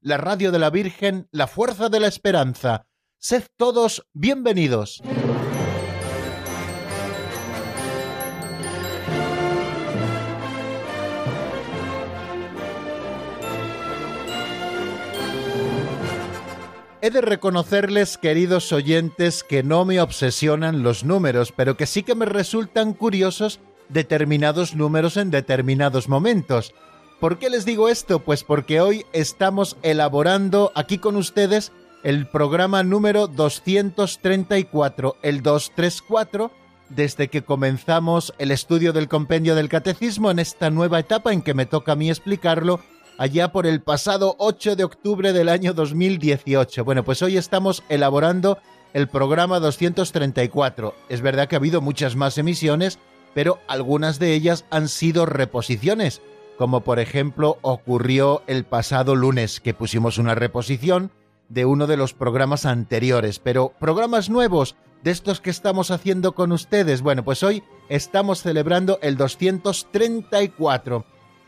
la radio de la Virgen, la fuerza de la esperanza. Sed todos bienvenidos. He de reconocerles, queridos oyentes, que no me obsesionan los números, pero que sí que me resultan curiosos determinados números en determinados momentos. ¿Por qué les digo esto? Pues porque hoy estamos elaborando aquí con ustedes el programa número 234, el 234, desde que comenzamos el estudio del compendio del catecismo en esta nueva etapa en que me toca a mí explicarlo allá por el pasado 8 de octubre del año 2018. Bueno, pues hoy estamos elaborando el programa 234. Es verdad que ha habido muchas más emisiones, pero algunas de ellas han sido reposiciones, como por ejemplo ocurrió el pasado lunes, que pusimos una reposición de uno de los programas anteriores, pero programas nuevos de estos que estamos haciendo con ustedes. Bueno, pues hoy estamos celebrando el 234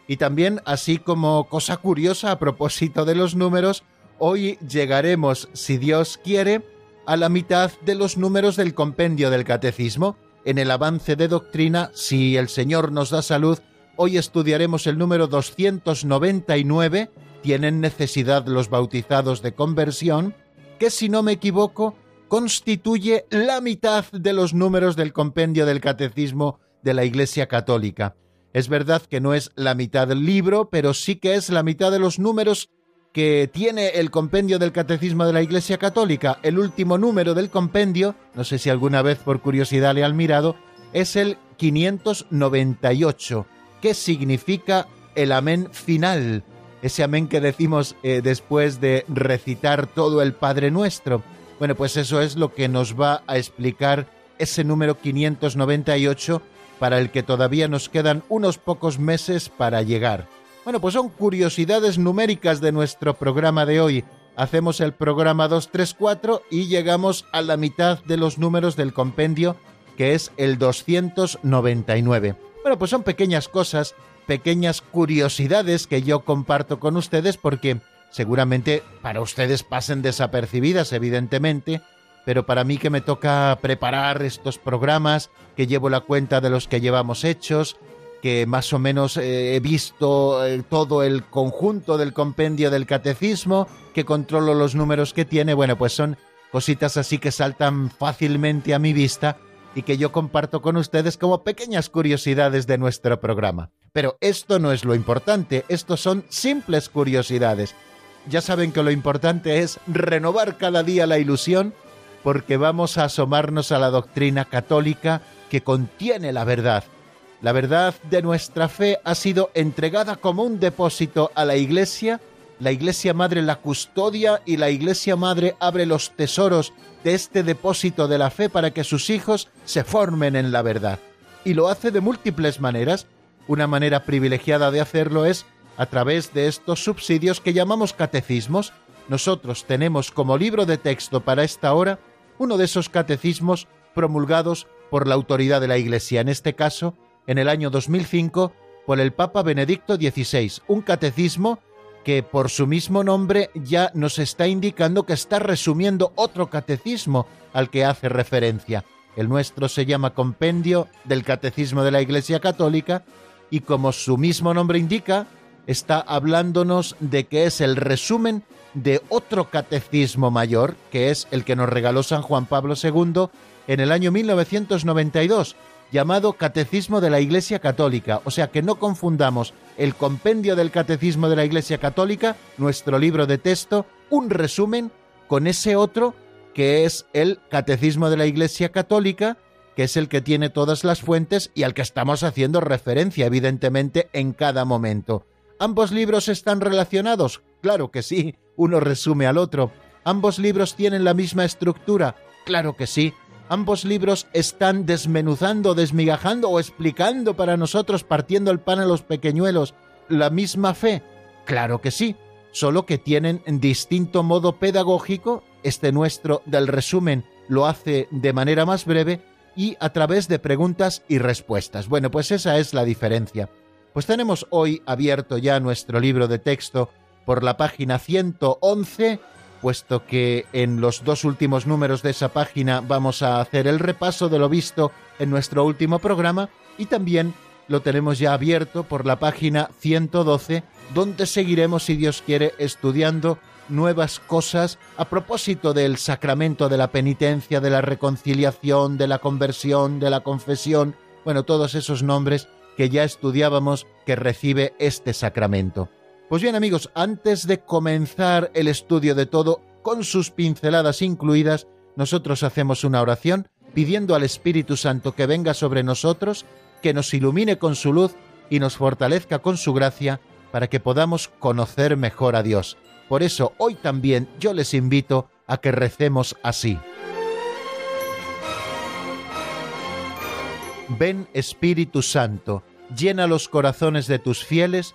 y también, así como cosa curiosa a propósito de los números, hoy llegaremos, si Dios quiere, a la mitad de los números del compendio del catecismo. En el avance de doctrina, si el Señor nos da salud, hoy estudiaremos el número 299, tienen necesidad los bautizados de conversión, que si no me equivoco, constituye la mitad de los números del compendio del catecismo de la Iglesia Católica. Es verdad que no es la mitad del libro, pero sí que es la mitad de los números que tiene el compendio del Catecismo de la Iglesia Católica. El último número del compendio, no sé si alguna vez por curiosidad le han mirado, es el 598, que significa el amén final, ese amén que decimos eh, después de recitar todo el Padre Nuestro. Bueno, pues eso es lo que nos va a explicar ese número 598 para el que todavía nos quedan unos pocos meses para llegar. Bueno, pues son curiosidades numéricas de nuestro programa de hoy. Hacemos el programa 234 y llegamos a la mitad de los números del compendio, que es el 299. Bueno, pues son pequeñas cosas, pequeñas curiosidades que yo comparto con ustedes porque seguramente para ustedes pasen desapercibidas, evidentemente, pero para mí que me toca preparar estos programas, que llevo la cuenta de los que llevamos hechos, que más o menos eh, he visto eh, todo el conjunto del compendio del catecismo, que controlo los números que tiene, bueno, pues son cositas así que saltan fácilmente a mi vista y que yo comparto con ustedes como pequeñas curiosidades de nuestro programa. Pero esto no es lo importante, estos son simples curiosidades. Ya saben que lo importante es renovar cada día la ilusión porque vamos a asomarnos a la doctrina católica que contiene la verdad. La verdad de nuestra fe ha sido entregada como un depósito a la Iglesia, la Iglesia Madre la custodia y la Iglesia Madre abre los tesoros de este depósito de la fe para que sus hijos se formen en la verdad. Y lo hace de múltiples maneras. Una manera privilegiada de hacerlo es a través de estos subsidios que llamamos catecismos. Nosotros tenemos como libro de texto para esta hora uno de esos catecismos promulgados por la autoridad de la Iglesia, en este caso, en el año 2005, por el Papa Benedicto XVI, un catecismo que por su mismo nombre ya nos está indicando que está resumiendo otro catecismo al que hace referencia. El nuestro se llama Compendio del Catecismo de la Iglesia Católica y como su mismo nombre indica, está hablándonos de que es el resumen de otro catecismo mayor, que es el que nos regaló San Juan Pablo II en el año 1992, llamado Catecismo de la Iglesia Católica. O sea que no confundamos el compendio del Catecismo de la Iglesia Católica, nuestro libro de texto, un resumen, con ese otro que es el Catecismo de la Iglesia Católica, que es el que tiene todas las fuentes y al que estamos haciendo referencia, evidentemente, en cada momento. ¿Ambos libros están relacionados? Claro que sí, uno resume al otro. ¿Ambos libros tienen la misma estructura? Claro que sí. ¿Ambos libros están desmenuzando, desmigajando o explicando para nosotros, partiendo el pan a los pequeñuelos, la misma fe? Claro que sí, solo que tienen distinto modo pedagógico. Este nuestro del resumen lo hace de manera más breve y a través de preguntas y respuestas. Bueno, pues esa es la diferencia. Pues tenemos hoy abierto ya nuestro libro de texto por la página 111, puesto que en los dos últimos números de esa página vamos a hacer el repaso de lo visto en nuestro último programa y también lo tenemos ya abierto por la página 112, donde seguiremos, si Dios quiere, estudiando nuevas cosas a propósito del sacramento de la penitencia, de la reconciliación, de la conversión, de la confesión, bueno, todos esos nombres que ya estudiábamos que recibe este sacramento. Pues bien amigos, antes de comenzar el estudio de todo, con sus pinceladas incluidas, nosotros hacemos una oración pidiendo al Espíritu Santo que venga sobre nosotros, que nos ilumine con su luz y nos fortalezca con su gracia para que podamos conocer mejor a Dios. Por eso hoy también yo les invito a que recemos así. Ven Espíritu Santo, llena los corazones de tus fieles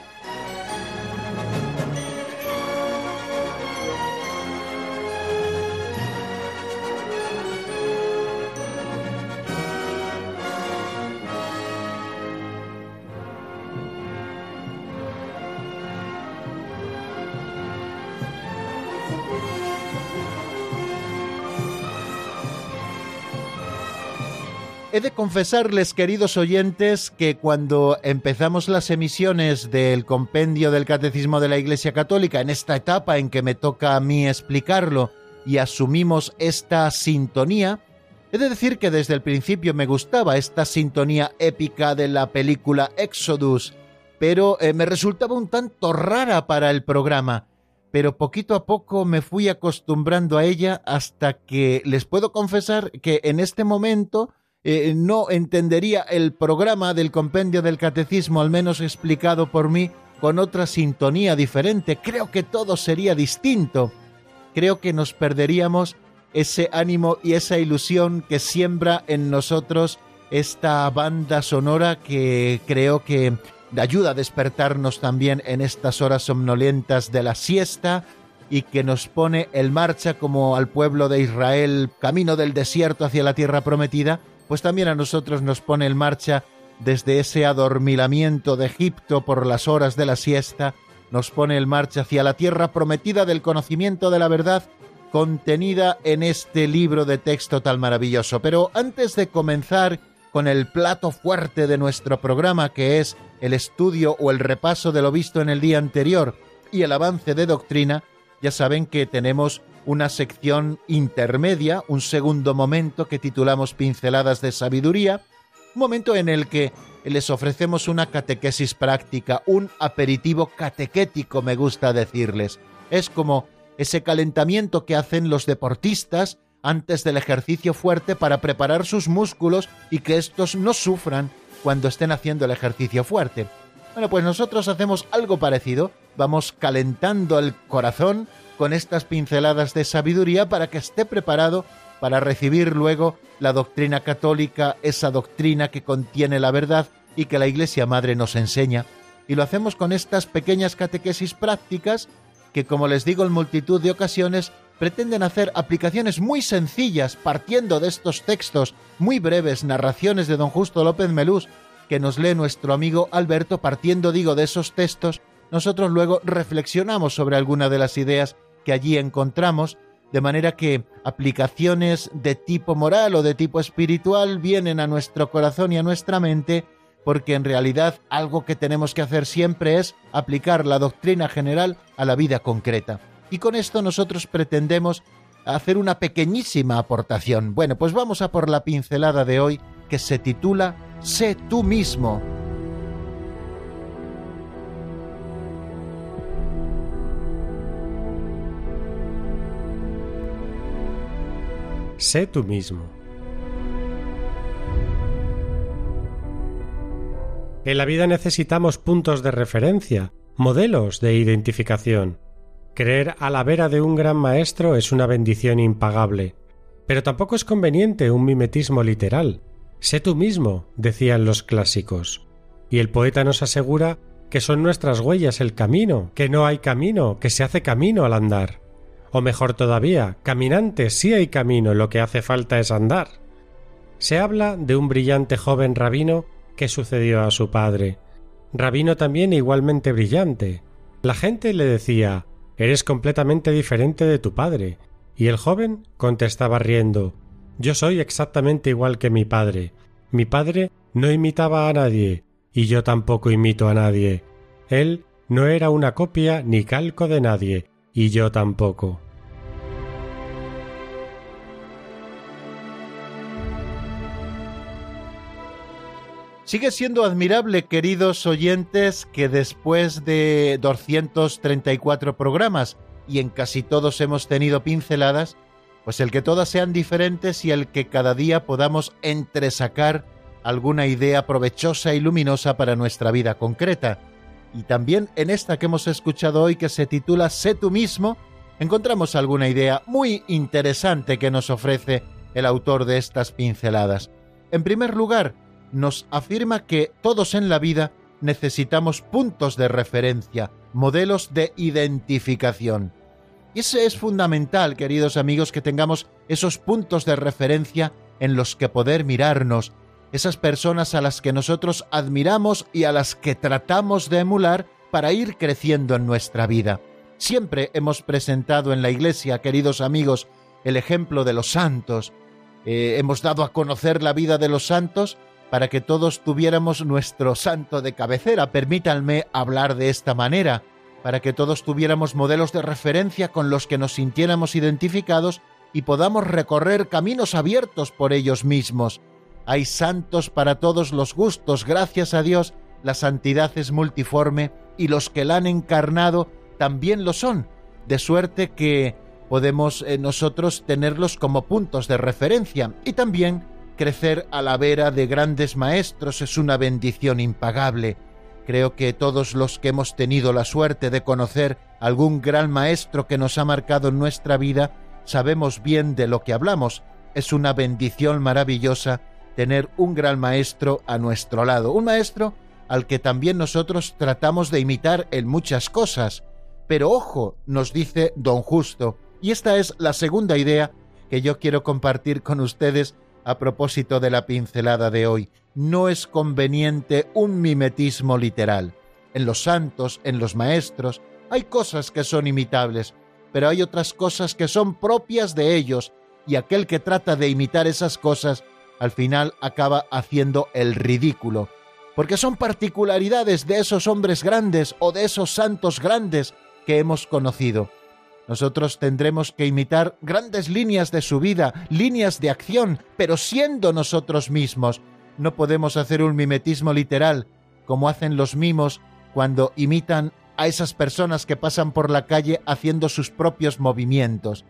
He de confesarles, queridos oyentes, que cuando empezamos las emisiones del compendio del Catecismo de la Iglesia Católica, en esta etapa en que me toca a mí explicarlo, y asumimos esta sintonía, he de decir que desde el principio me gustaba esta sintonía épica de la película Exodus, pero eh, me resultaba un tanto rara para el programa. Pero poquito a poco me fui acostumbrando a ella hasta que les puedo confesar que en este momento eh, no entendería el programa del compendio del catecismo, al menos explicado por mí, con otra sintonía diferente. Creo que todo sería distinto. Creo que nos perderíamos ese ánimo y esa ilusión que siembra en nosotros esta banda sonora que creo que ayuda a despertarnos también en estas horas somnolentas de la siesta y que nos pone en marcha como al pueblo de Israel camino del desierto hacia la tierra prometida pues también a nosotros nos pone en marcha desde ese adormilamiento de Egipto por las horas de la siesta, nos pone en marcha hacia la tierra prometida del conocimiento de la verdad contenida en este libro de texto tan maravilloso. Pero antes de comenzar con el plato fuerte de nuestro programa, que es el estudio o el repaso de lo visto en el día anterior y el avance de doctrina, ya saben que tenemos una sección intermedia, un segundo momento que titulamos Pinceladas de Sabiduría, un momento en el que les ofrecemos una catequesis práctica, un aperitivo catequético, me gusta decirles. Es como ese calentamiento que hacen los deportistas antes del ejercicio fuerte para preparar sus músculos y que estos no sufran cuando estén haciendo el ejercicio fuerte. Bueno, pues nosotros hacemos algo parecido, vamos calentando el corazón, con estas pinceladas de sabiduría para que esté preparado para recibir luego la doctrina católica, esa doctrina que contiene la verdad y que la Iglesia Madre nos enseña. Y lo hacemos con estas pequeñas catequesis prácticas que, como les digo en multitud de ocasiones, pretenden hacer aplicaciones muy sencillas partiendo de estos textos muy breves, narraciones de don Justo López Melús, que nos lee nuestro amigo Alberto, partiendo, digo, de esos textos, nosotros luego reflexionamos sobre alguna de las ideas que allí encontramos, de manera que aplicaciones de tipo moral o de tipo espiritual vienen a nuestro corazón y a nuestra mente, porque en realidad algo que tenemos que hacer siempre es aplicar la doctrina general a la vida concreta. Y con esto nosotros pretendemos hacer una pequeñísima aportación. Bueno, pues vamos a por la pincelada de hoy, que se titula Sé tú mismo. Sé tú mismo. En la vida necesitamos puntos de referencia, modelos de identificación. Creer a la vera de un gran maestro es una bendición impagable, pero tampoco es conveniente un mimetismo literal. Sé tú mismo, decían los clásicos. Y el poeta nos asegura que son nuestras huellas el camino, que no hay camino, que se hace camino al andar. O mejor todavía, caminante sí hay camino, lo que hace falta es andar. Se habla de un brillante joven rabino que sucedió a su padre. Rabino también igualmente brillante. La gente le decía Eres completamente diferente de tu padre. Y el joven contestaba riendo Yo soy exactamente igual que mi padre. Mi padre no imitaba a nadie, y yo tampoco imito a nadie. Él no era una copia ni calco de nadie, y yo tampoco. Sigue siendo admirable, queridos oyentes, que después de 234 programas, y en casi todos hemos tenido pinceladas, pues el que todas sean diferentes y el que cada día podamos entresacar alguna idea provechosa y luminosa para nuestra vida concreta. Y también en esta que hemos escuchado hoy que se titula Sé tú mismo, encontramos alguna idea muy interesante que nos ofrece el autor de estas pinceladas. En primer lugar, nos afirma que todos en la vida necesitamos puntos de referencia, modelos de identificación. Y ese es fundamental, queridos amigos, que tengamos esos puntos de referencia en los que poder mirarnos, esas personas a las que nosotros admiramos y a las que tratamos de emular para ir creciendo en nuestra vida. Siempre hemos presentado en la Iglesia, queridos amigos, el ejemplo de los santos. Eh, hemos dado a conocer la vida de los santos para que todos tuviéramos nuestro santo de cabecera. Permítanme hablar de esta manera, para que todos tuviéramos modelos de referencia con los que nos sintiéramos identificados y podamos recorrer caminos abiertos por ellos mismos. Hay santos para todos los gustos, gracias a Dios, la santidad es multiforme y los que la han encarnado también lo son, de suerte que podemos eh, nosotros tenerlos como puntos de referencia y también crecer a la vera de grandes maestros es una bendición impagable. Creo que todos los que hemos tenido la suerte de conocer algún gran maestro que nos ha marcado en nuestra vida, sabemos bien de lo que hablamos. Es una bendición maravillosa tener un gran maestro a nuestro lado, un maestro al que también nosotros tratamos de imitar en muchas cosas. Pero ojo, nos dice don Justo, y esta es la segunda idea que yo quiero compartir con ustedes a propósito de la pincelada de hoy, no es conveniente un mimetismo literal. En los santos, en los maestros, hay cosas que son imitables, pero hay otras cosas que son propias de ellos, y aquel que trata de imitar esas cosas, al final acaba haciendo el ridículo, porque son particularidades de esos hombres grandes o de esos santos grandes que hemos conocido. Nosotros tendremos que imitar grandes líneas de su vida, líneas de acción, pero siendo nosotros mismos. No podemos hacer un mimetismo literal, como hacen los mimos cuando imitan a esas personas que pasan por la calle haciendo sus propios movimientos.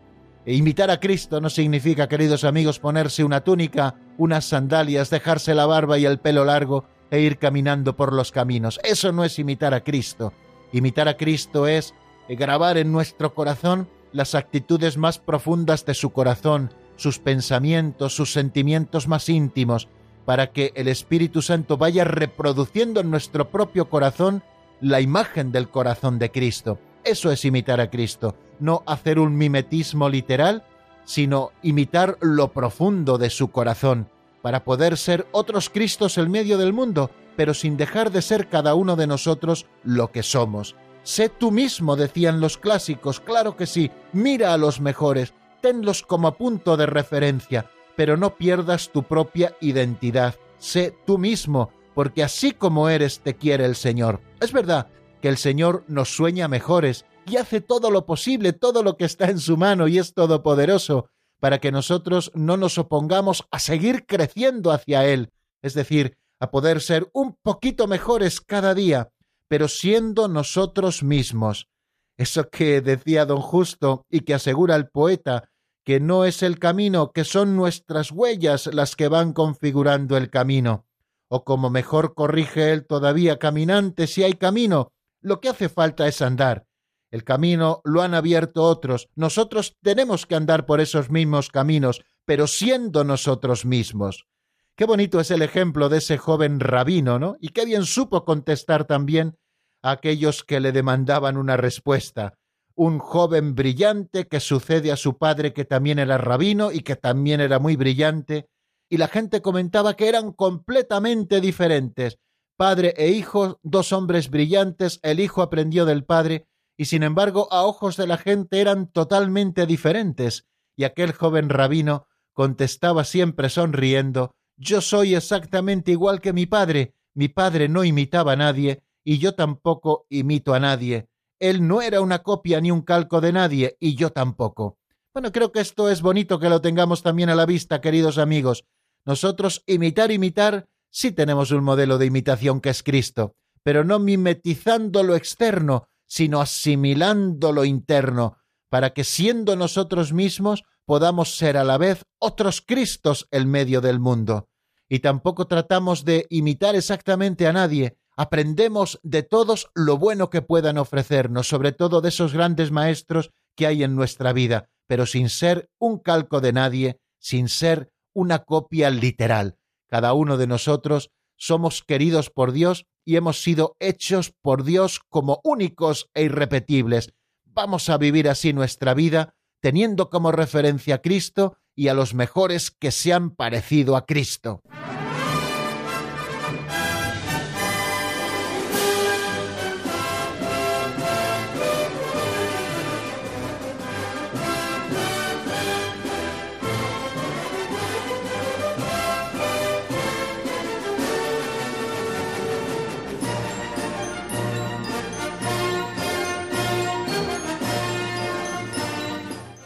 E imitar a Cristo no significa, queridos amigos, ponerse una túnica, unas sandalias, dejarse la barba y el pelo largo e ir caminando por los caminos. Eso no es imitar a Cristo. Imitar a Cristo es grabar en nuestro corazón las actitudes más profundas de su corazón, sus pensamientos, sus sentimientos más íntimos, para que el Espíritu Santo vaya reproduciendo en nuestro propio corazón la imagen del corazón de Cristo. Eso es imitar a Cristo, no hacer un mimetismo literal, sino imitar lo profundo de su corazón, para poder ser otros Cristos en medio del mundo, pero sin dejar de ser cada uno de nosotros lo que somos. Sé tú mismo, decían los clásicos, claro que sí, mira a los mejores, tenlos como punto de referencia, pero no pierdas tu propia identidad. Sé tú mismo, porque así como eres te quiere el Señor. Es verdad que el Señor nos sueña mejores y hace todo lo posible, todo lo que está en su mano y es todopoderoso, para que nosotros no nos opongamos a seguir creciendo hacia Él, es decir, a poder ser un poquito mejores cada día, pero siendo nosotros mismos. Eso que decía don Justo y que asegura el poeta, que no es el camino, que son nuestras huellas las que van configurando el camino. O como mejor corrige él todavía, caminante, si hay camino, lo que hace falta es andar. El camino lo han abierto otros. Nosotros tenemos que andar por esos mismos caminos, pero siendo nosotros mismos. Qué bonito es el ejemplo de ese joven rabino, ¿no? Y qué bien supo contestar también a aquellos que le demandaban una respuesta. Un joven brillante que sucede a su padre que también era rabino y que también era muy brillante, y la gente comentaba que eran completamente diferentes. Padre e hijo, dos hombres brillantes, el hijo aprendió del padre, y sin embargo a ojos de la gente eran totalmente diferentes, y aquel joven rabino contestaba siempre sonriendo Yo soy exactamente igual que mi padre, mi padre no imitaba a nadie, y yo tampoco imito a nadie. Él no era una copia ni un calco de nadie, y yo tampoco. Bueno, creo que esto es bonito que lo tengamos también a la vista, queridos amigos. Nosotros imitar, imitar, sí tenemos un modelo de imitación que es Cristo, pero no mimetizando lo externo, sino asimilando lo interno, para que siendo nosotros mismos podamos ser a la vez otros Cristos en medio del mundo. Y tampoco tratamos de imitar exactamente a nadie, aprendemos de todos lo bueno que puedan ofrecernos, sobre todo de esos grandes maestros que hay en nuestra vida, pero sin ser un calco de nadie, sin ser una copia literal. Cada uno de nosotros somos queridos por Dios y hemos sido hechos por Dios como únicos e irrepetibles. Vamos a vivir así nuestra vida, teniendo como referencia a Cristo y a los mejores que se han parecido a Cristo.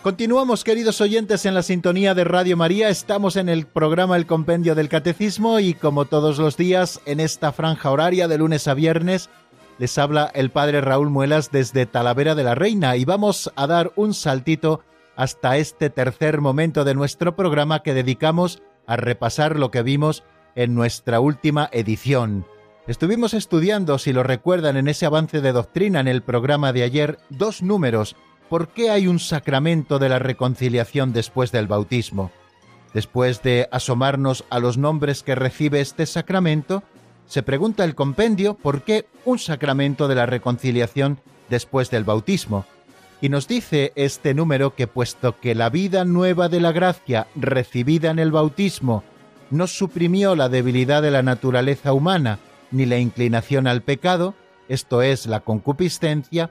Continuamos, queridos oyentes, en la sintonía de Radio María. Estamos en el programa El Compendio del Catecismo y, como todos los días, en esta franja horaria de lunes a viernes, les habla el Padre Raúl Muelas desde Talavera de la Reina y vamos a dar un saltito hasta este tercer momento de nuestro programa que dedicamos a repasar lo que vimos en nuestra última edición. Estuvimos estudiando, si lo recuerdan, en ese avance de doctrina en el programa de ayer, dos números ¿por qué hay un sacramento de la reconciliación después del bautismo? Después de asomarnos a los nombres que recibe este sacramento, se pregunta el compendio por qué un sacramento de la reconciliación después del bautismo. Y nos dice este número que puesto que la vida nueva de la gracia recibida en el bautismo no suprimió la debilidad de la naturaleza humana ni la inclinación al pecado, esto es la concupiscencia,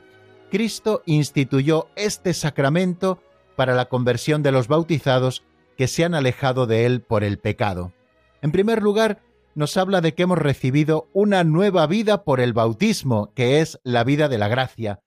Cristo instituyó este sacramento para la conversión de los bautizados que se han alejado de él por el pecado. En primer lugar, nos habla de que hemos recibido una nueva vida por el bautismo, que es la vida de la gracia.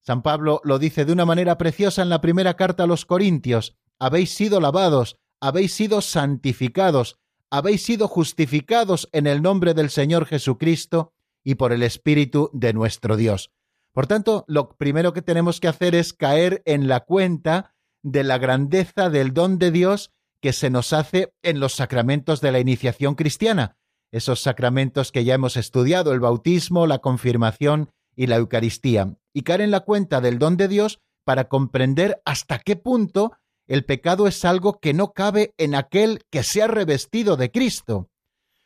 San Pablo lo dice de una manera preciosa en la primera carta a los Corintios, habéis sido lavados, habéis sido santificados, habéis sido justificados en el nombre del Señor Jesucristo y por el Espíritu de nuestro Dios. Por tanto, lo primero que tenemos que hacer es caer en la cuenta de la grandeza del don de Dios que se nos hace en los sacramentos de la iniciación cristiana, esos sacramentos que ya hemos estudiado, el bautismo, la confirmación y la Eucaristía, y caer en la cuenta del don de Dios para comprender hasta qué punto el pecado es algo que no cabe en aquel que se ha revestido de Cristo.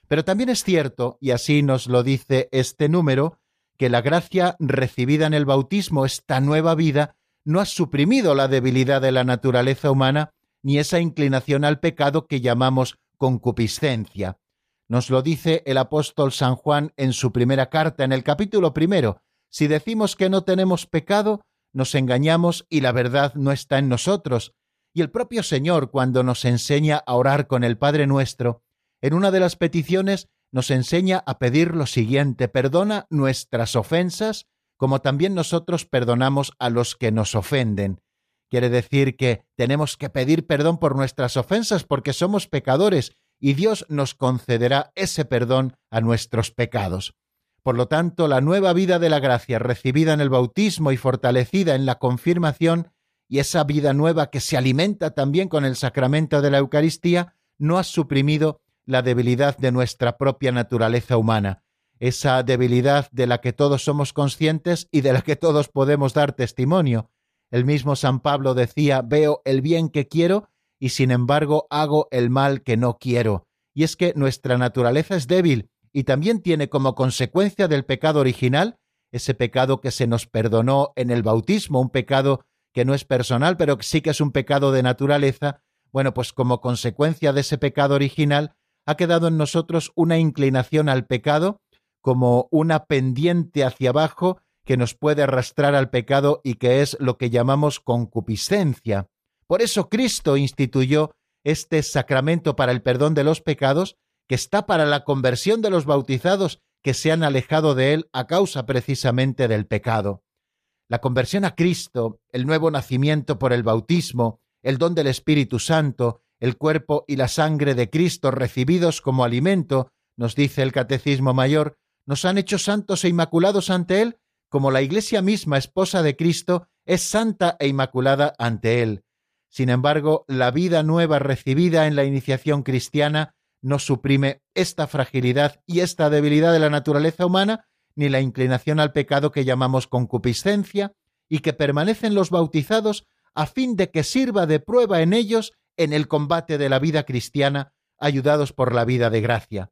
Pero también es cierto, y así nos lo dice este número, que la gracia recibida en el bautismo, esta nueva vida, no ha suprimido la debilidad de la naturaleza humana ni esa inclinación al pecado que llamamos concupiscencia. Nos lo dice el apóstol San Juan en su primera carta, en el capítulo primero. Si decimos que no tenemos pecado, nos engañamos y la verdad no está en nosotros. Y el propio Señor, cuando nos enseña a orar con el Padre nuestro, en una de las peticiones nos enseña a pedir lo siguiente, perdona nuestras ofensas como también nosotros perdonamos a los que nos ofenden. Quiere decir que tenemos que pedir perdón por nuestras ofensas porque somos pecadores y Dios nos concederá ese perdón a nuestros pecados. Por lo tanto, la nueva vida de la gracia recibida en el bautismo y fortalecida en la confirmación, y esa vida nueva que se alimenta también con el sacramento de la Eucaristía, no ha suprimido la debilidad de nuestra propia naturaleza humana, esa debilidad de la que todos somos conscientes y de la que todos podemos dar testimonio. El mismo San Pablo decía, veo el bien que quiero y sin embargo hago el mal que no quiero. Y es que nuestra naturaleza es débil y también tiene como consecuencia del pecado original, ese pecado que se nos perdonó en el bautismo, un pecado que no es personal, pero sí que es un pecado de naturaleza, bueno, pues como consecuencia de ese pecado original, ha quedado en nosotros una inclinación al pecado como una pendiente hacia abajo que nos puede arrastrar al pecado y que es lo que llamamos concupiscencia. Por eso Cristo instituyó este sacramento para el perdón de los pecados que está para la conversión de los bautizados que se han alejado de él a causa precisamente del pecado. La conversión a Cristo, el nuevo nacimiento por el bautismo, el don del Espíritu Santo, el cuerpo y la sangre de Cristo recibidos como alimento, nos dice el Catecismo Mayor, nos han hecho santos e inmaculados ante Él, como la Iglesia misma, esposa de Cristo, es santa e inmaculada ante Él. Sin embargo, la vida nueva recibida en la iniciación cristiana no suprime esta fragilidad y esta debilidad de la naturaleza humana, ni la inclinación al pecado que llamamos concupiscencia, y que permanecen los bautizados a fin de que sirva de prueba en ellos en el combate de la vida cristiana, ayudados por la vida de gracia.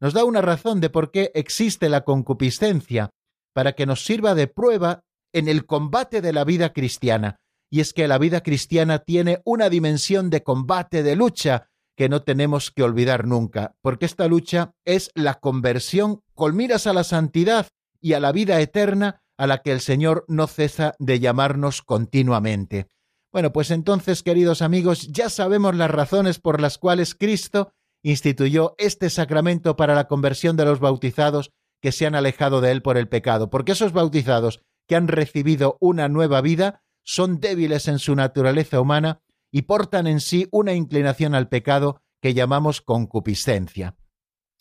Nos da una razón de por qué existe la concupiscencia, para que nos sirva de prueba en el combate de la vida cristiana, y es que la vida cristiana tiene una dimensión de combate, de lucha, que no tenemos que olvidar nunca, porque esta lucha es la conversión con miras a la santidad y a la vida eterna a la que el Señor no cesa de llamarnos continuamente. Bueno, pues entonces, queridos amigos, ya sabemos las razones por las cuales Cristo instituyó este sacramento para la conversión de los bautizados que se han alejado de él por el pecado, porque esos bautizados que han recibido una nueva vida son débiles en su naturaleza humana y portan en sí una inclinación al pecado que llamamos concupiscencia.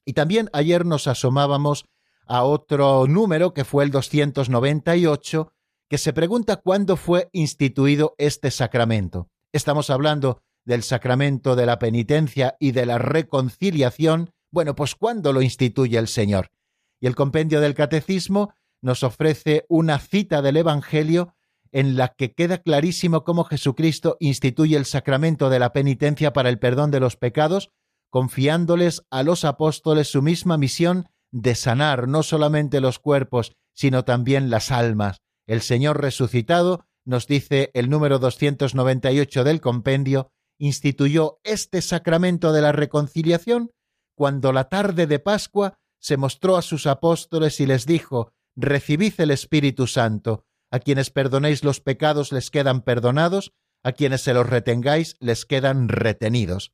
Y también ayer nos asomábamos a otro número que fue el 298, que se pregunta cuándo fue instituido este sacramento. Estamos hablando del sacramento de la penitencia y de la reconciliación. Bueno, pues ¿cuándo lo instituye el Señor? Y el compendio del Catecismo nos ofrece una cita del Evangelio en la que queda clarísimo cómo Jesucristo instituye el sacramento de la penitencia para el perdón de los pecados, confiándoles a los apóstoles su misma misión de sanar no solamente los cuerpos, sino también las almas. El Señor resucitado, nos dice el número 298 del compendio, instituyó este sacramento de la reconciliación cuando la tarde de Pascua se mostró a sus apóstoles y les dijo, Recibid el Espíritu Santo, a quienes perdonéis los pecados les quedan perdonados, a quienes se los retengáis les quedan retenidos.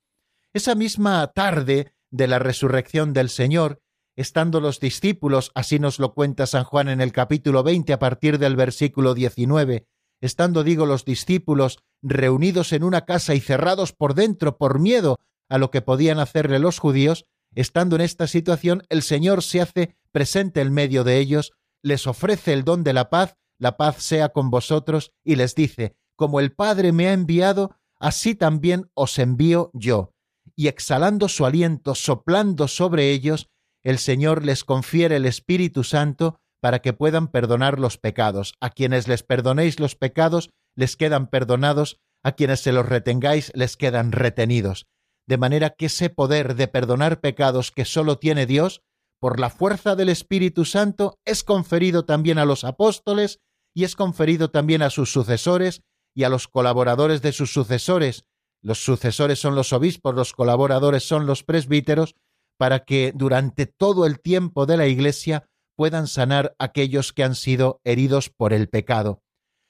Esa misma tarde de la resurrección del Señor, estando los discípulos, así nos lo cuenta San Juan en el capítulo 20 a partir del versículo 19, estando digo los discípulos reunidos en una casa y cerrados por dentro por miedo a lo que podían hacerle los judíos, estando en esta situación, el Señor se hace presente en medio de ellos, les ofrece el don de la paz la paz sea con vosotros, y les dice, como el Padre me ha enviado, así también os envío yo. Y exhalando su aliento, soplando sobre ellos, el Señor les confiere el Espíritu Santo para que puedan perdonar los pecados. A quienes les perdonéis los pecados, les quedan perdonados, a quienes se los retengáis, les quedan retenidos. De manera que ese poder de perdonar pecados que sólo tiene Dios, por la fuerza del Espíritu Santo, es conferido también a los apóstoles y es conferido también a sus sucesores y a los colaboradores de sus sucesores. Los sucesores son los obispos, los colaboradores son los presbíteros, para que durante todo el tiempo de la Iglesia puedan sanar aquellos que han sido heridos por el pecado.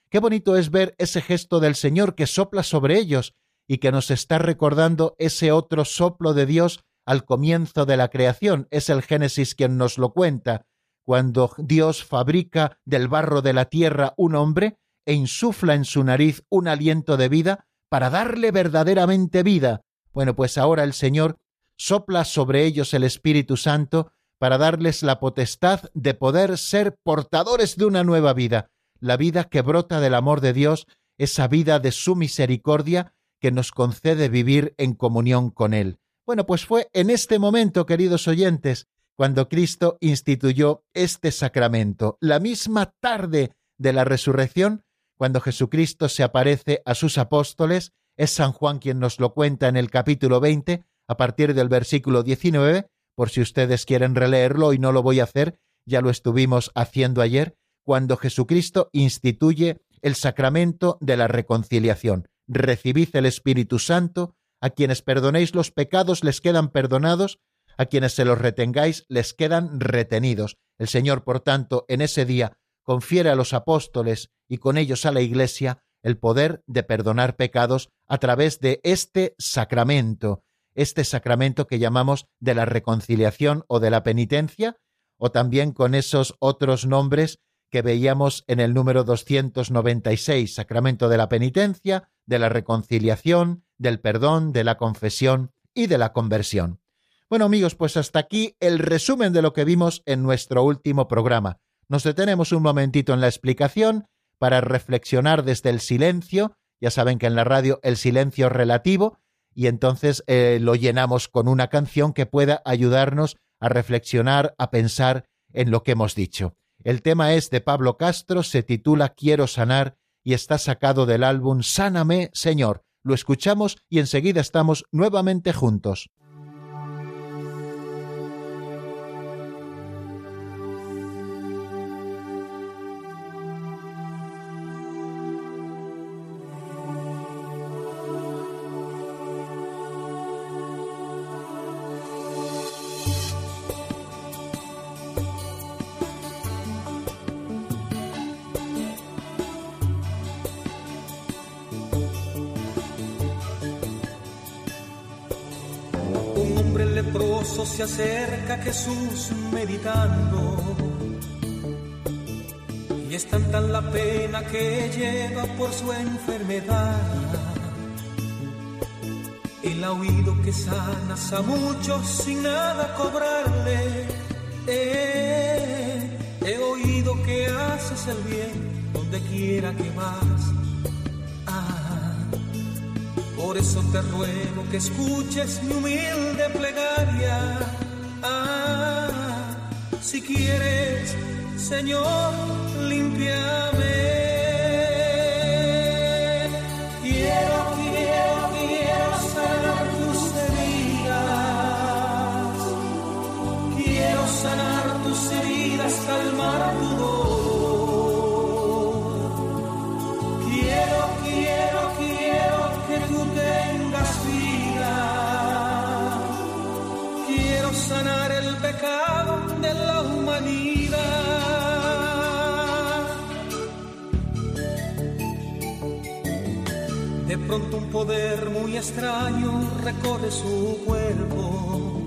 Qué bonito es ver ese gesto del Señor que sopla sobre ellos y que nos está recordando ese otro soplo de Dios al comienzo de la creación. Es el Génesis quien nos lo cuenta cuando Dios fabrica del barro de la tierra un hombre, e insufla en su nariz un aliento de vida para darle verdaderamente vida. Bueno, pues ahora el Señor sopla sobre ellos el Espíritu Santo para darles la potestad de poder ser portadores de una nueva vida, la vida que brota del amor de Dios, esa vida de su misericordia que nos concede vivir en comunión con Él. Bueno, pues fue en este momento, queridos oyentes, cuando Cristo instituyó este sacramento, la misma tarde de la resurrección, cuando Jesucristo se aparece a sus apóstoles, es San Juan quien nos lo cuenta en el capítulo 20, a partir del versículo 19, por si ustedes quieren releerlo y no lo voy a hacer, ya lo estuvimos haciendo ayer, cuando Jesucristo instituye el sacramento de la reconciliación. Recibid el Espíritu Santo, a quienes perdonéis los pecados les quedan perdonados, a quienes se los retengáis les quedan retenidos. El Señor, por tanto, en ese día confiere a los apóstoles y con ellos a la Iglesia el poder de perdonar pecados a través de este sacramento, este sacramento que llamamos de la reconciliación o de la penitencia, o también con esos otros nombres que veíamos en el número 296, sacramento de la penitencia, de la reconciliación, del perdón, de la confesión y de la conversión. Bueno amigos, pues hasta aquí el resumen de lo que vimos en nuestro último programa. Nos detenemos un momentito en la explicación para reflexionar desde el silencio. Ya saben que en la radio el silencio relativo y entonces eh, lo llenamos con una canción que pueda ayudarnos a reflexionar, a pensar en lo que hemos dicho. El tema es de Pablo Castro, se titula Quiero sanar y está sacado del álbum Sáname, Señor. Lo escuchamos y enseguida estamos nuevamente juntos. Jesús meditando y es tanta la pena que lleva por su enfermedad. Él ha oído que sanas a muchos sin nada cobrarle. he oído que haces el bien donde quiera que vas por eso te ruego que escuches mi humilde plegaria. Ah, si quieres, Señor, limpiame. Un poder muy extraño recorre su cuerpo.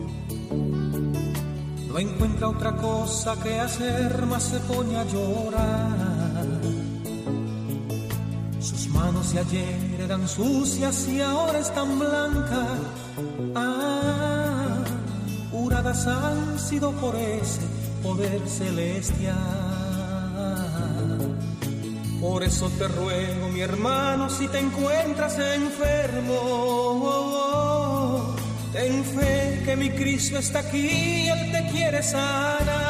No encuentra otra cosa que hacer, más se pone a llorar. Sus manos de ayer eran sucias y ahora están blancas. Ah, han sido por ese poder celestial. Por eso te ruego, mi hermano, si te encuentras enfermo, ten fe que mi Cristo está aquí, Él te quiere sanar.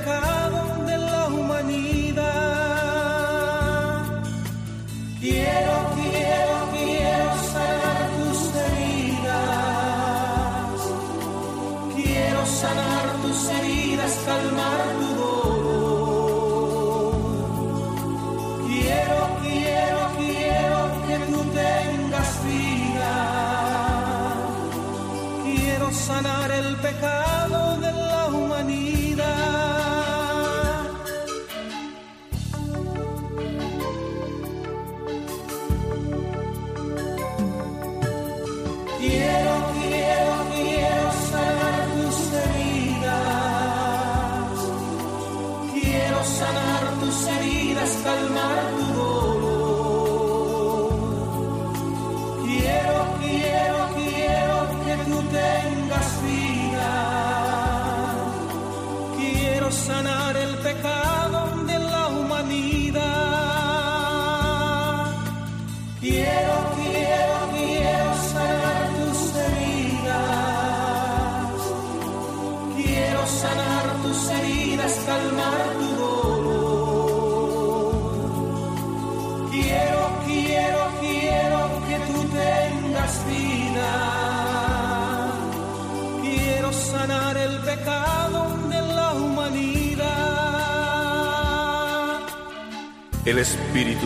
Sanar el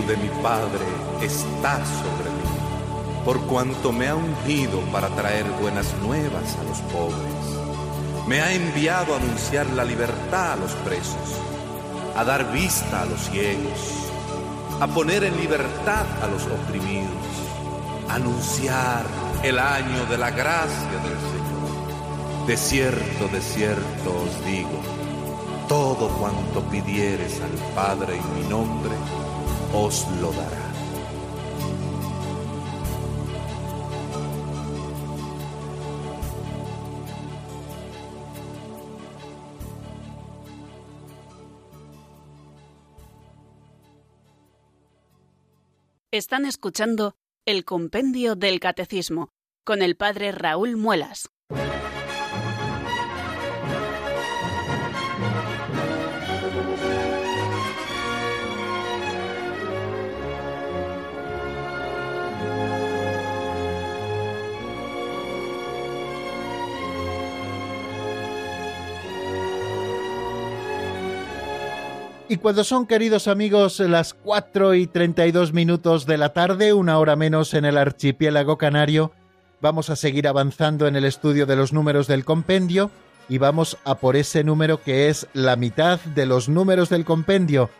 de mi Padre está sobre mí, por cuanto me ha ungido para traer buenas nuevas a los pobres. Me ha enviado a anunciar la libertad a los presos, a dar vista a los ciegos, a poner en libertad a los oprimidos, a anunciar el año de la gracia del Señor. De cierto, de cierto os digo, todo cuanto pidieres al Padre en mi nombre, os lo dará. Están escuchando el Compendio del Catecismo con el Padre Raúl Muelas. Y cuando son, queridos amigos, las 4 y 32 minutos de la tarde, una hora menos en el archipiélago canario, vamos a seguir avanzando en el estudio de los números del compendio y vamos a por ese número que es la mitad de los números del compendio.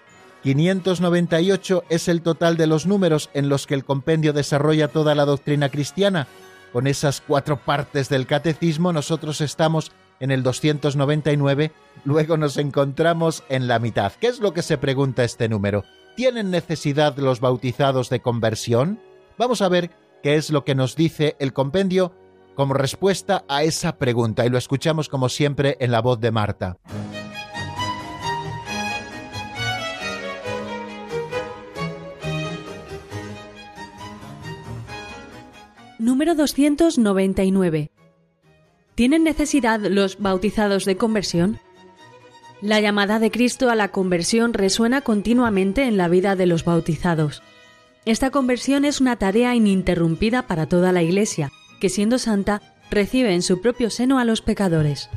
598 es el total de los números en los que el compendio desarrolla toda la doctrina cristiana. Con esas cuatro partes del catecismo nosotros estamos en el 299, luego nos encontramos en la mitad. ¿Qué es lo que se pregunta este número? ¿Tienen necesidad los bautizados de conversión? Vamos a ver qué es lo que nos dice el compendio como respuesta a esa pregunta y lo escuchamos como siempre en la voz de Marta. Número 299. ¿Tienen necesidad los bautizados de conversión? La llamada de Cristo a la conversión resuena continuamente en la vida de los bautizados. Esta conversión es una tarea ininterrumpida para toda la Iglesia, que siendo santa, recibe en su propio seno a los pecadores.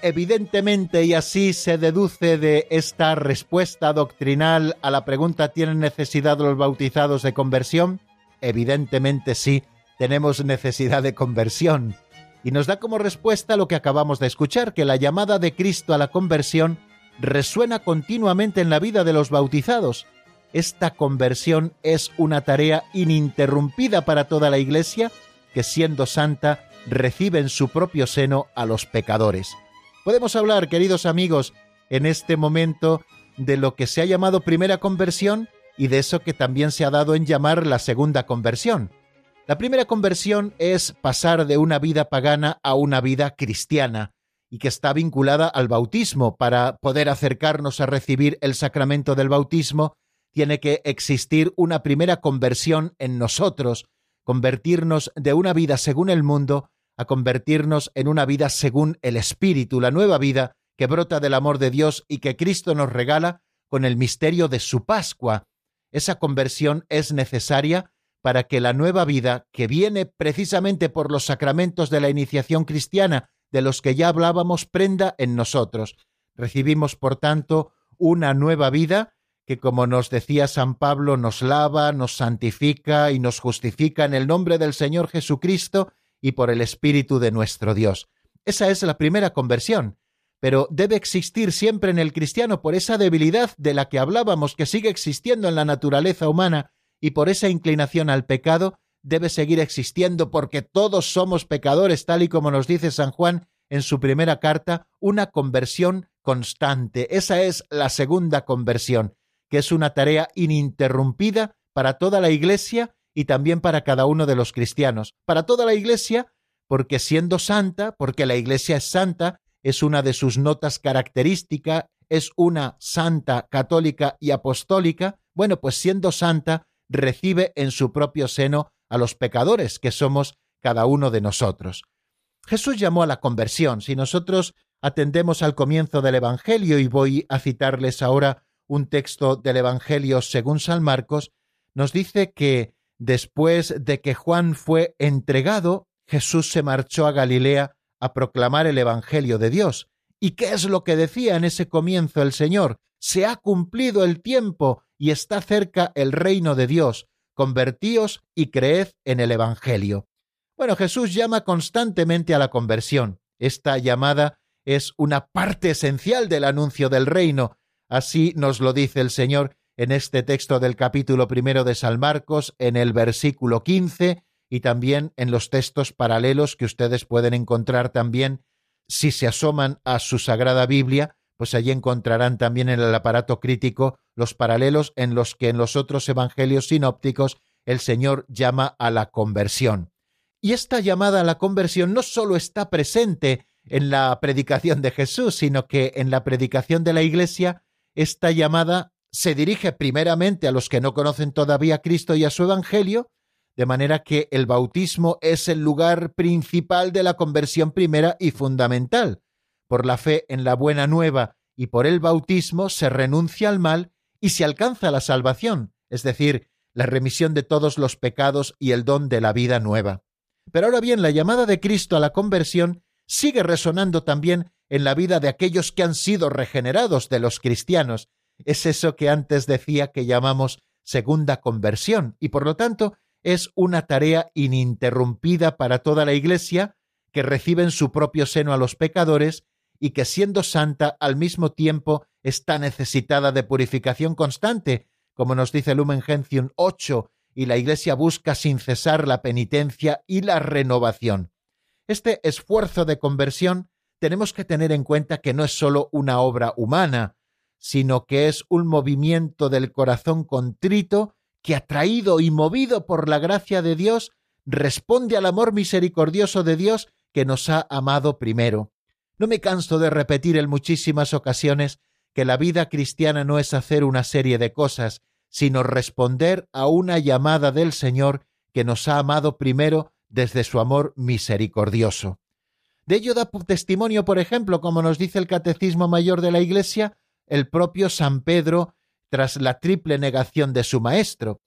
Evidentemente, y así se deduce de esta respuesta doctrinal a la pregunta ¿tienen necesidad los bautizados de conversión? Evidentemente sí, tenemos necesidad de conversión. Y nos da como respuesta lo que acabamos de escuchar, que la llamada de Cristo a la conversión resuena continuamente en la vida de los bautizados. Esta conversión es una tarea ininterrumpida para toda la Iglesia, que siendo santa recibe en su propio seno a los pecadores. Podemos hablar, queridos amigos, en este momento de lo que se ha llamado primera conversión y de eso que también se ha dado en llamar la segunda conversión. La primera conversión es pasar de una vida pagana a una vida cristiana y que está vinculada al bautismo. Para poder acercarnos a recibir el sacramento del bautismo, tiene que existir una primera conversión en nosotros, convertirnos de una vida según el mundo a convertirnos en una vida según el Espíritu, la nueva vida que brota del amor de Dios y que Cristo nos regala con el misterio de su Pascua. Esa conversión es necesaria para que la nueva vida, que viene precisamente por los sacramentos de la iniciación cristiana, de los que ya hablábamos, prenda en nosotros. Recibimos, por tanto, una nueva vida que como nos decía San Pablo, nos lava, nos santifica y nos justifica en el nombre del Señor Jesucristo y por el Espíritu de nuestro Dios. Esa es la primera conversión, pero debe existir siempre en el cristiano por esa debilidad de la que hablábamos que sigue existiendo en la naturaleza humana y por esa inclinación al pecado, debe seguir existiendo porque todos somos pecadores, tal y como nos dice San Juan en su primera carta, una conversión constante. Esa es la segunda conversión, que es una tarea ininterrumpida para toda la Iglesia y también para cada uno de los cristianos. Para toda la Iglesia, porque siendo santa, porque la Iglesia es santa, es una de sus notas características, es una santa católica y apostólica, bueno, pues siendo santa, recibe en su propio seno a los pecadores que somos cada uno de nosotros. Jesús llamó a la conversión. Si nosotros atendemos al comienzo del Evangelio, y voy a citarles ahora un texto del Evangelio según San Marcos, nos dice que después de que Juan fue entregado, Jesús se marchó a Galilea a proclamar el Evangelio de Dios. ¿Y qué es lo que decía en ese comienzo el Señor? Se ha cumplido el tiempo y está cerca el reino de Dios. Convertíos y creed en el Evangelio. Bueno, Jesús llama constantemente a la conversión. Esta llamada es una parte esencial del anuncio del reino, Así nos lo dice el Señor en este texto del capítulo primero de San Marcos, en el versículo 15 y también en los textos paralelos que ustedes pueden encontrar también si se asoman a su Sagrada Biblia, pues allí encontrarán también en el aparato crítico los paralelos en los que en los otros evangelios sinópticos el Señor llama a la conversión. Y esta llamada a la conversión no solo está presente en la predicación de Jesús, sino que en la predicación de la Iglesia esta llamada se dirige primeramente a los que no conocen todavía a Cristo y a su Evangelio, de manera que el bautismo es el lugar principal de la conversión primera y fundamental. Por la fe en la buena nueva y por el bautismo se renuncia al mal y se alcanza la salvación, es decir, la remisión de todos los pecados y el don de la vida nueva. Pero ahora bien, la llamada de Cristo a la conversión sigue resonando también en la vida de aquellos que han sido regenerados de los cristianos. Es eso que antes decía que llamamos segunda conversión y por lo tanto es una tarea ininterrumpida para toda la Iglesia que recibe en su propio seno a los pecadores y que siendo santa al mismo tiempo está necesitada de purificación constante, como nos dice Lumen Gentium 8, y la Iglesia busca sin cesar la penitencia y la renovación. Este esfuerzo de conversión tenemos que tener en cuenta que no es sólo una obra humana, sino que es un movimiento del corazón contrito que, atraído y movido por la gracia de Dios, responde al amor misericordioso de Dios que nos ha amado primero. No me canso de repetir en muchísimas ocasiones que la vida cristiana no es hacer una serie de cosas, sino responder a una llamada del Señor que nos ha amado primero desde su amor misericordioso. De ello da testimonio, por ejemplo, como nos dice el Catecismo Mayor de la Iglesia, el propio San Pedro tras la triple negación de su maestro.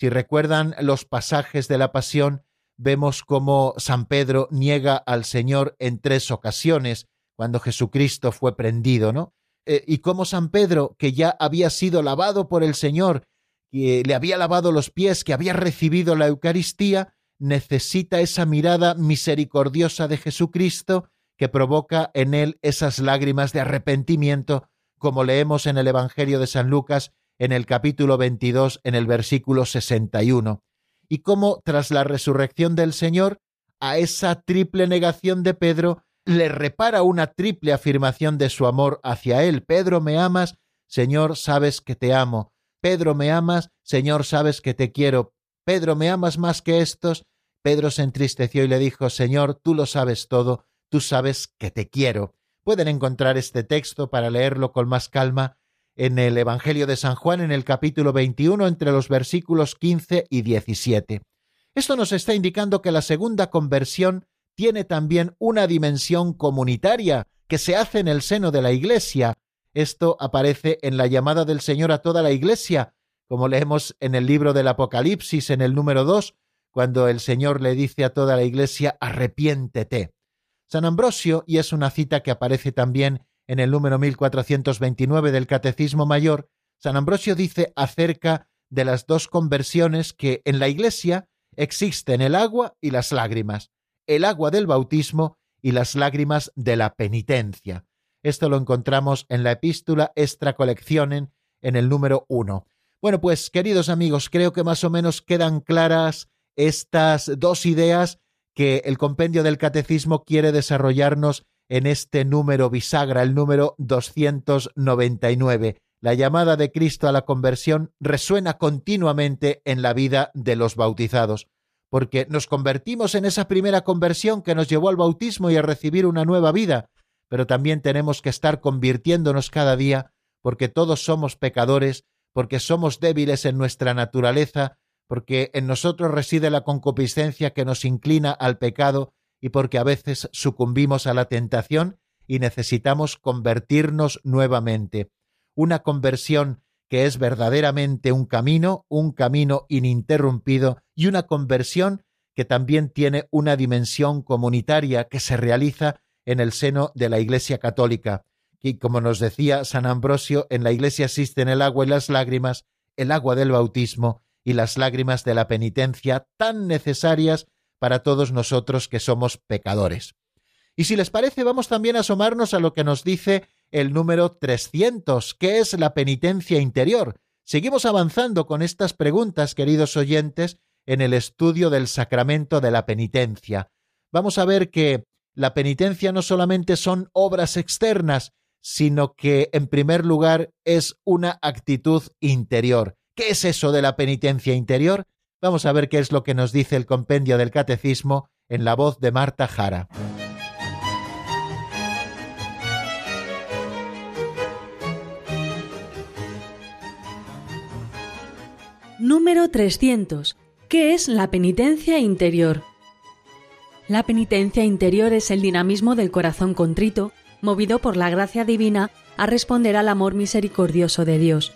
Si recuerdan los pasajes de la Pasión, vemos cómo San Pedro niega al Señor en tres ocasiones, cuando Jesucristo fue prendido, ¿no? Eh, y cómo San Pedro, que ya había sido lavado por el Señor, que le había lavado los pies, que había recibido la Eucaristía, necesita esa mirada misericordiosa de Jesucristo que provoca en él esas lágrimas de arrepentimiento, como leemos en el Evangelio de San Lucas en el capítulo 22, en el versículo 61, y cómo tras la resurrección del Señor, a esa triple negación de Pedro, le repara una triple afirmación de su amor hacia él. Pedro, me amas, Señor, sabes que te amo. Pedro, me amas, Señor, sabes que te quiero. Pedro, ¿me amas más que estos? Pedro se entristeció y le dijo, Señor, tú lo sabes todo, tú sabes que te quiero. Pueden encontrar este texto para leerlo con más calma en el Evangelio de San Juan en el capítulo 21 entre los versículos 15 y 17. Esto nos está indicando que la segunda conversión tiene también una dimensión comunitaria que se hace en el seno de la Iglesia. Esto aparece en la llamada del Señor a toda la Iglesia, como leemos en el libro del Apocalipsis en el número 2, cuando el Señor le dice a toda la Iglesia, arrepiéntete. San Ambrosio, y es una cita que aparece también en el número 1429 del Catecismo Mayor, San Ambrosio dice acerca de las dos conversiones que en la Iglesia existen el agua y las lágrimas, el agua del bautismo y las lágrimas de la penitencia. Esto lo encontramos en la epístola Extra Coleccionen en el número uno. Bueno, pues queridos amigos, creo que más o menos quedan claras estas dos ideas que el compendio del catecismo quiere desarrollarnos en este número bisagra, el número 299. La llamada de Cristo a la conversión resuena continuamente en la vida de los bautizados, porque nos convertimos en esa primera conversión que nos llevó al bautismo y a recibir una nueva vida, pero también tenemos que estar convirtiéndonos cada día, porque todos somos pecadores, porque somos débiles en nuestra naturaleza, porque en nosotros reside la concupiscencia que nos inclina al pecado y porque a veces sucumbimos a la tentación y necesitamos convertirnos nuevamente. Una conversión que es verdaderamente un camino, un camino ininterrumpido y una conversión que también tiene una dimensión comunitaria que se realiza en el seno de la Iglesia Católica. Y como nos decía San Ambrosio, en la Iglesia existen el agua y las lágrimas, el agua del bautismo y las lágrimas de la penitencia tan necesarias para todos nosotros que somos pecadores. Y si les parece, vamos también a asomarnos a lo que nos dice el número 300, que es la penitencia interior. Seguimos avanzando con estas preguntas, queridos oyentes, en el estudio del sacramento de la penitencia. Vamos a ver que la penitencia no solamente son obras externas, sino que en primer lugar es una actitud interior. ¿Qué es eso de la penitencia interior? Vamos a ver qué es lo que nos dice el compendio del catecismo en la voz de Marta Jara. Número 300. ¿Qué es la penitencia interior? La penitencia interior es el dinamismo del corazón contrito, movido por la gracia divina a responder al amor misericordioso de Dios.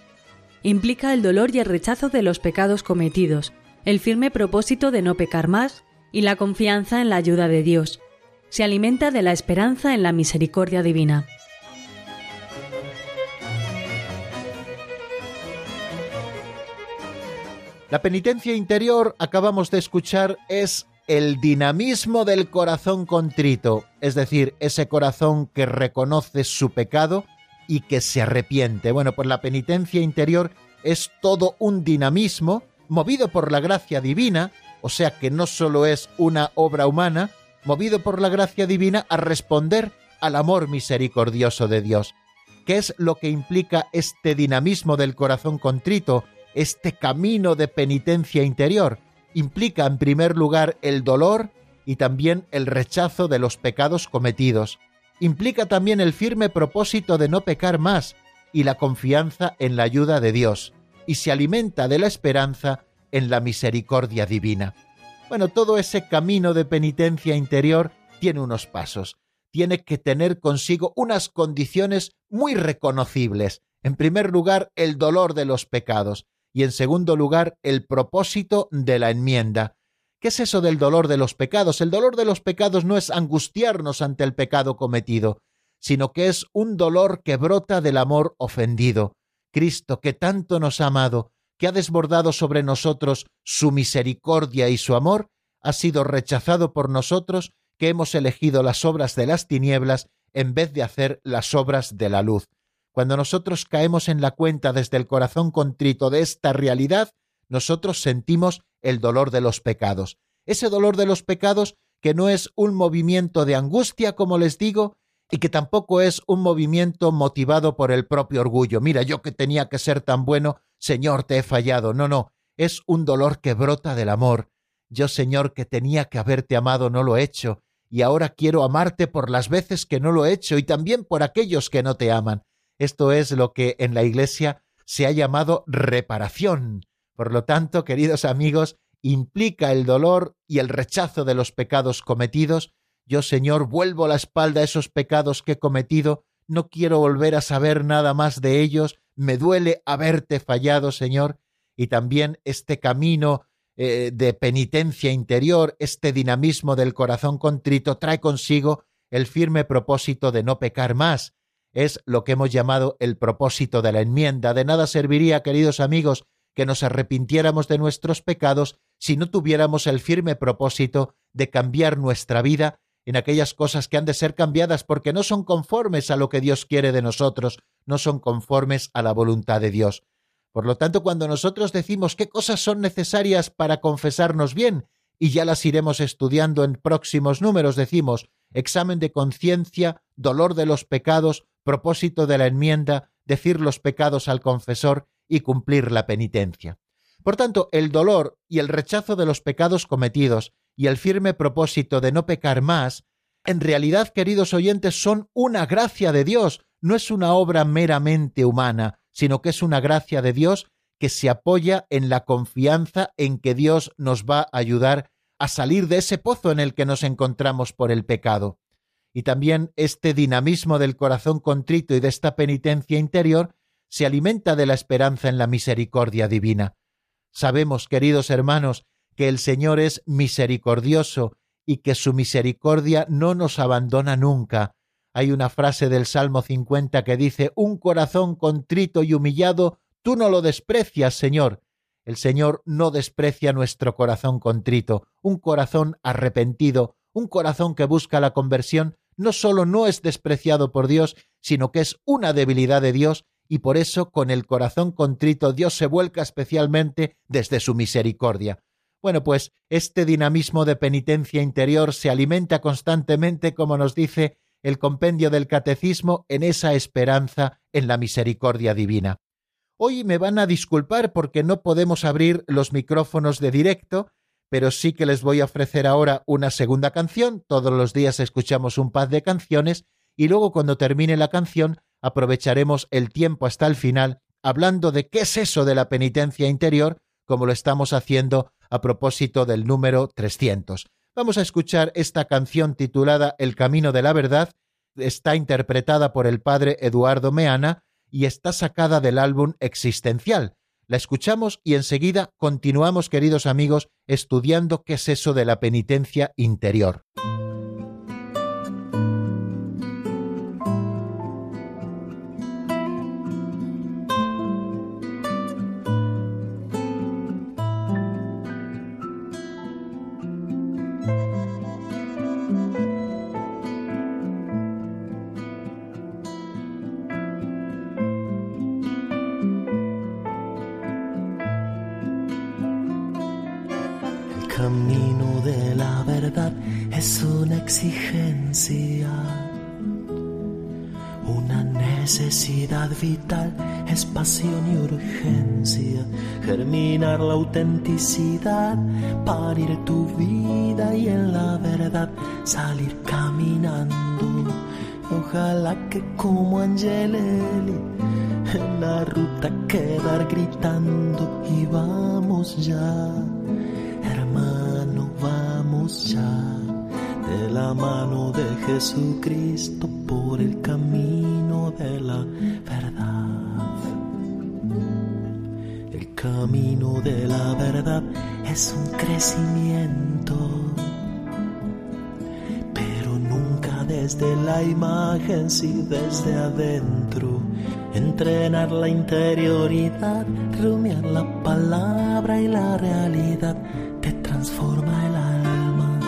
Implica el dolor y el rechazo de los pecados cometidos, el firme propósito de no pecar más y la confianza en la ayuda de Dios. Se alimenta de la esperanza en la misericordia divina. La penitencia interior, acabamos de escuchar, es el dinamismo del corazón contrito, es decir, ese corazón que reconoce su pecado y que se arrepiente. Bueno, pues la penitencia interior es todo un dinamismo movido por la gracia divina, o sea que no solo es una obra humana, movido por la gracia divina a responder al amor misericordioso de Dios. ¿Qué es lo que implica este dinamismo del corazón contrito, este camino de penitencia interior? Implica en primer lugar el dolor y también el rechazo de los pecados cometidos. Implica también el firme propósito de no pecar más y la confianza en la ayuda de Dios y se alimenta de la esperanza en la misericordia divina. Bueno, todo ese camino de penitencia interior tiene unos pasos. Tiene que tener consigo unas condiciones muy reconocibles. En primer lugar, el dolor de los pecados y en segundo lugar, el propósito de la enmienda. ¿Qué es eso del dolor de los pecados? El dolor de los pecados no es angustiarnos ante el pecado cometido, sino que es un dolor que brota del amor ofendido. Cristo, que tanto nos ha amado, que ha desbordado sobre nosotros su misericordia y su amor, ha sido rechazado por nosotros que hemos elegido las obras de las tinieblas en vez de hacer las obras de la luz. Cuando nosotros caemos en la cuenta desde el corazón contrito de esta realidad, nosotros sentimos el dolor de los pecados. Ese dolor de los pecados que no es un movimiento de angustia, como les digo, y que tampoco es un movimiento motivado por el propio orgullo. Mira, yo que tenía que ser tan bueno, Señor, te he fallado. No, no, es un dolor que brota del amor. Yo, Señor, que tenía que haberte amado, no lo he hecho, y ahora quiero amarte por las veces que no lo he hecho y también por aquellos que no te aman. Esto es lo que en la Iglesia se ha llamado reparación. Por lo tanto, queridos amigos, implica el dolor y el rechazo de los pecados cometidos, yo, Señor, vuelvo la espalda a esos pecados que he cometido, no quiero volver a saber nada más de ellos, me duele haberte fallado, Señor, y también este camino eh, de penitencia interior, este dinamismo del corazón contrito, trae consigo el firme propósito de no pecar más, es lo que hemos llamado el propósito de la enmienda. De nada serviría, queridos amigos, que nos arrepintiéramos de nuestros pecados si no tuviéramos el firme propósito de cambiar nuestra vida en aquellas cosas que han de ser cambiadas porque no son conformes a lo que Dios quiere de nosotros, no son conformes a la voluntad de Dios. Por lo tanto, cuando nosotros decimos qué cosas son necesarias para confesarnos bien, y ya las iremos estudiando en próximos números, decimos examen de conciencia, dolor de los pecados, propósito de la enmienda, decir los pecados al confesor y cumplir la penitencia. Por tanto, el dolor y el rechazo de los pecados cometidos y el firme propósito de no pecar más, en realidad, queridos oyentes, son una gracia de Dios, no es una obra meramente humana, sino que es una gracia de Dios que se apoya en la confianza en que Dios nos va a ayudar a salir de ese pozo en el que nos encontramos por el pecado. Y también este dinamismo del corazón contrito y de esta penitencia interior se alimenta de la esperanza en la misericordia divina. Sabemos, queridos hermanos, que el Señor es misericordioso y que su misericordia no nos abandona nunca, hay una frase del Salmo 50 que dice, Un corazón contrito y humillado, tú no lo desprecias, Señor. El Señor no desprecia nuestro corazón contrito, un corazón arrepentido, un corazón que busca la conversión, no solo no es despreciado por Dios, sino que es una debilidad de Dios, y por eso con el corazón contrito Dios se vuelca especialmente desde su misericordia. Bueno, pues este dinamismo de penitencia interior se alimenta constantemente, como nos dice el compendio del catecismo en esa esperanza en la misericordia divina. Hoy me van a disculpar porque no podemos abrir los micrófonos de directo, pero sí que les voy a ofrecer ahora una segunda canción. Todos los días escuchamos un par de canciones y luego cuando termine la canción aprovecharemos el tiempo hasta el final hablando de qué es eso de la penitencia interior, como lo estamos haciendo a propósito del número 300. Vamos a escuchar esta canción titulada El Camino de la Verdad. Está interpretada por el padre Eduardo Meana y está sacada del álbum Existencial. La escuchamos y enseguida continuamos, queridos amigos, estudiando qué es eso de la penitencia interior. Vital es pasión y urgencia, germinar la autenticidad, parir tu vida y en la verdad salir caminando. Ojalá que como Angeleli en la ruta quedar gritando. Y vamos ya, hermano, vamos ya, de la mano de Jesucristo por el camino de la camino de la verdad es un crecimiento, pero nunca desde la imagen, si desde adentro. Entrenar la interioridad, rumiar la palabra y la realidad, te transforma el alma.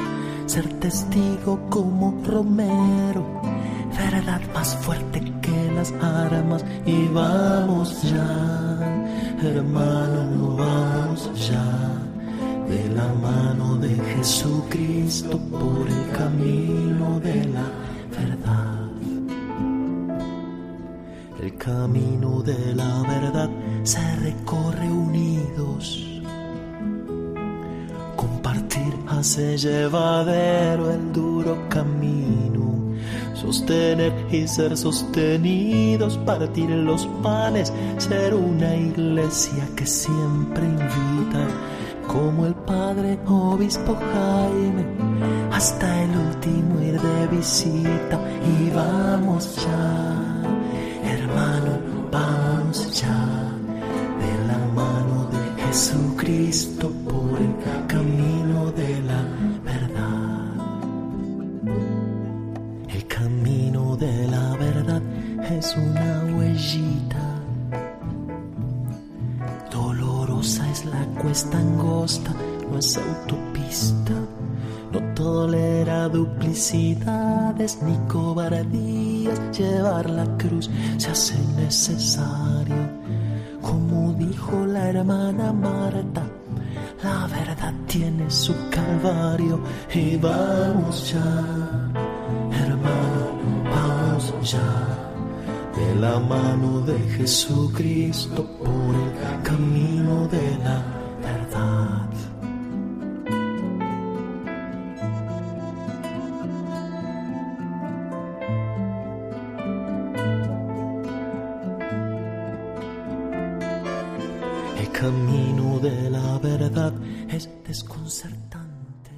Ser testigo como Romero, verdad más fuerte que las armas, y vamos ya hermano, vamos ya de la mano de Jesucristo por el camino de la verdad. El camino de la verdad se recorre unidos. Compartir hace llevadero el duro camino sostener y ser sostenidos, partir los panes, ser una iglesia que siempre invita, como el Padre Obispo Jaime, hasta el último ir de visita. Y vamos ya, hermano, vamos ya, de la mano de Jesucristo por el camino de la Dolorosa es la cuesta angosta, no es autopista. No tolera duplicidades ni cobardías. Llevar la cruz se hace necesario. Como dijo la hermana Marta, la verdad tiene su calvario. Y vamos ya, hermano, vamos ya de la mano de Jesucristo por el camino de la verdad. El camino de la verdad es desconcertante.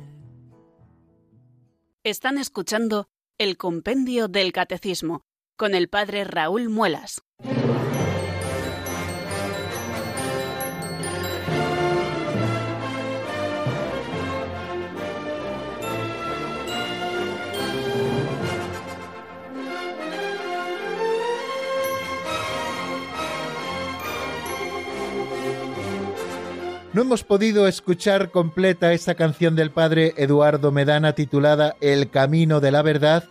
Están escuchando el Compendio del Catecismo con el padre Raúl Muelas. No hemos podido escuchar completa esta canción del padre Eduardo Medana titulada El Camino de la Verdad,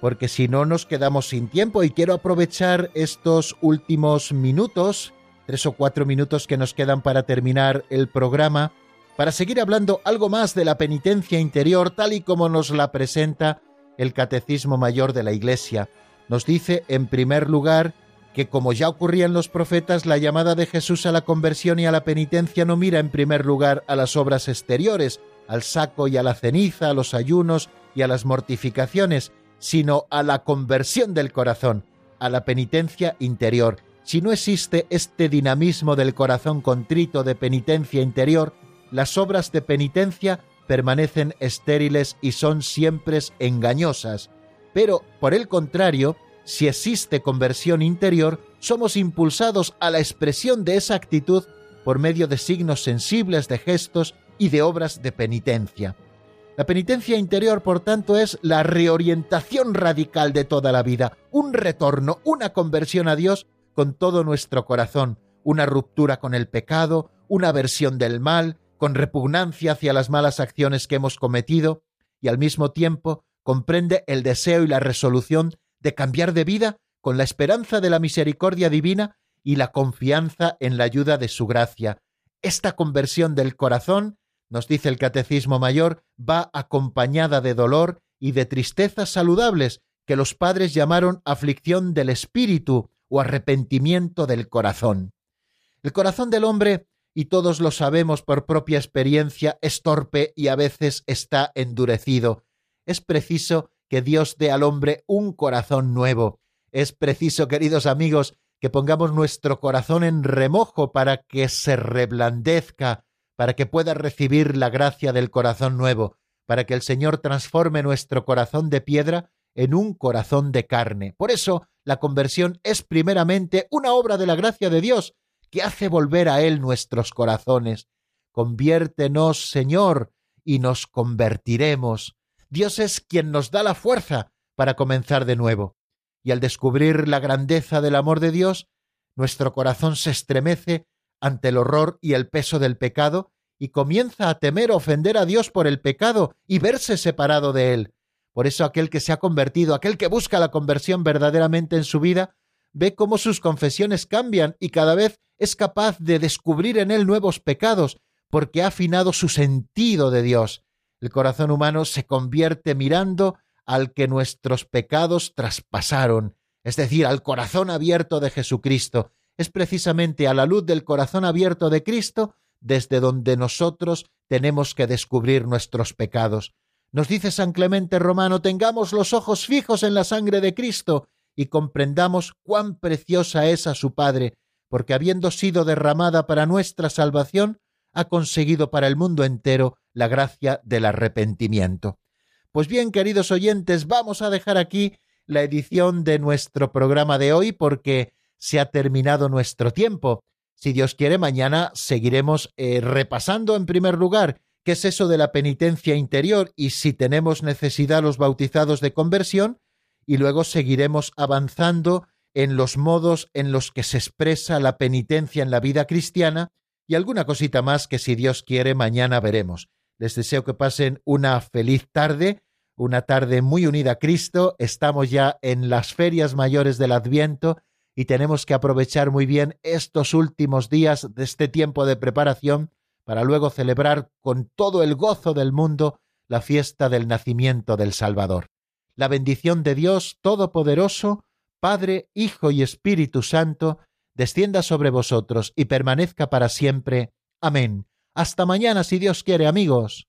porque si no nos quedamos sin tiempo y quiero aprovechar estos últimos minutos, tres o cuatro minutos que nos quedan para terminar el programa, para seguir hablando algo más de la penitencia interior tal y como nos la presenta el Catecismo Mayor de la Iglesia. Nos dice, en primer lugar, que como ya ocurría en los profetas, la llamada de Jesús a la conversión y a la penitencia no mira en primer lugar a las obras exteriores, al saco y a la ceniza, a los ayunos y a las mortificaciones, sino a la conversión del corazón, a la penitencia interior. Si no existe este dinamismo del corazón contrito de penitencia interior, las obras de penitencia permanecen estériles y son siempre engañosas. Pero, por el contrario, si existe conversión interior, somos impulsados a la expresión de esa actitud por medio de signos sensibles, de gestos y de obras de penitencia. La penitencia interior, por tanto, es la reorientación radical de toda la vida, un retorno, una conversión a Dios con todo nuestro corazón, una ruptura con el pecado, una aversión del mal, con repugnancia hacia las malas acciones que hemos cometido, y al mismo tiempo comprende el deseo y la resolución de cambiar de vida con la esperanza de la misericordia divina y la confianza en la ayuda de su gracia. Esta conversión del corazón nos dice el Catecismo Mayor, va acompañada de dolor y de tristezas saludables que los padres llamaron aflicción del espíritu o arrepentimiento del corazón. El corazón del hombre, y todos lo sabemos por propia experiencia, es torpe y a veces está endurecido. Es preciso que Dios dé al hombre un corazón nuevo. Es preciso, queridos amigos, que pongamos nuestro corazón en remojo para que se reblandezca, para que pueda recibir la gracia del corazón nuevo, para que el Señor transforme nuestro corazón de piedra en un corazón de carne. Por eso, la conversión es primeramente una obra de la gracia de Dios, que hace volver a Él nuestros corazones. Conviértenos, Señor, y nos convertiremos. Dios es quien nos da la fuerza para comenzar de nuevo. Y al descubrir la grandeza del amor de Dios, nuestro corazón se estremece ante el horror y el peso del pecado y comienza a temer ofender a Dios por el pecado y verse separado de él. Por eso aquel que se ha convertido, aquel que busca la conversión verdaderamente en su vida, ve cómo sus confesiones cambian y cada vez es capaz de descubrir en él nuevos pecados, porque ha afinado su sentido de Dios. El corazón humano se convierte mirando al que nuestros pecados traspasaron, es decir, al corazón abierto de Jesucristo, es precisamente a la luz del corazón abierto de Cristo desde donde nosotros tenemos que descubrir nuestros pecados. Nos dice San Clemente Romano, tengamos los ojos fijos en la sangre de Cristo y comprendamos cuán preciosa es a su Padre, porque habiendo sido derramada para nuestra salvación, ha conseguido para el mundo entero la gracia del arrepentimiento. Pues bien, queridos oyentes, vamos a dejar aquí la edición de nuestro programa de hoy porque se ha terminado nuestro tiempo. Si Dios quiere, mañana seguiremos eh, repasando en primer lugar qué es eso de la penitencia interior y si tenemos necesidad los bautizados de conversión, y luego seguiremos avanzando en los modos en los que se expresa la penitencia en la vida cristiana y alguna cosita más que si Dios quiere mañana veremos. Les deseo que pasen una feliz tarde, una tarde muy unida a Cristo. Estamos ya en las ferias mayores del Adviento y tenemos que aprovechar muy bien estos últimos días de este tiempo de preparación para luego celebrar con todo el gozo del mundo la fiesta del nacimiento del Salvador. La bendición de Dios Todopoderoso, Padre, Hijo y Espíritu Santo, descienda sobre vosotros y permanezca para siempre. Amén. Hasta mañana si Dios quiere, amigos.